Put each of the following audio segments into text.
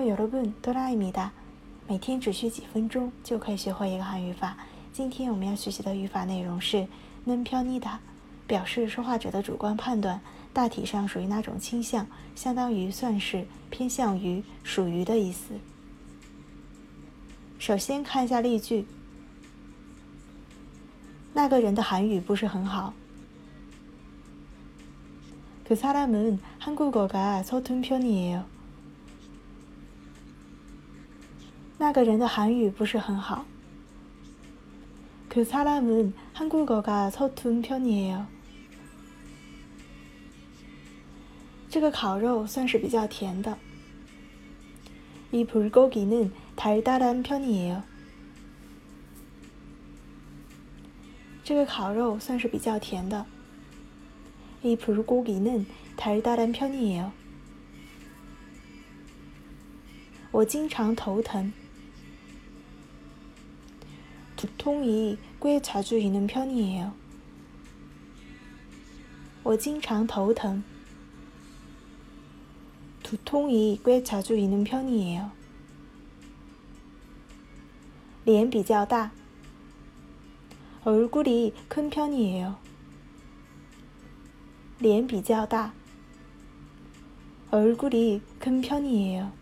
여러분돌아입니다每天只需几分钟就可以学会一个汉语法。今天我们要学习的语法内容是는편이 다， 表示说话者的主观判断，大体上属于哪种倾向，相当于算是、偏向于、属于的意思。首先看一下例句。那个人的韩语不是很好。그사람은한국어가서툰편이에요 那个人的韩语不是很好。그사람은한국어가서툰편이에요这个烤肉算是比较甜的。이불고기는달달한편이에요这个烤肉算是比较甜的。이불고기는달달한편이에요我经常头疼。 두통이꽤자주있는편이에요我经常头疼。두통이꽤자주있는편이에요脸比较大。얼굴이큰편이에요脸比较大。얼굴이큰편이에요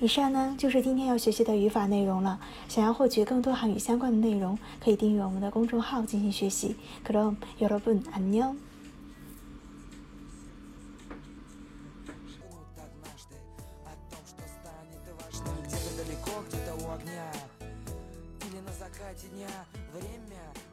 以上呢就是今天要学习的语法内容了。想要获取更多韩语相关的内容，可以订阅我们的公众号进行学习。그럼여러분안 녕。 дня Время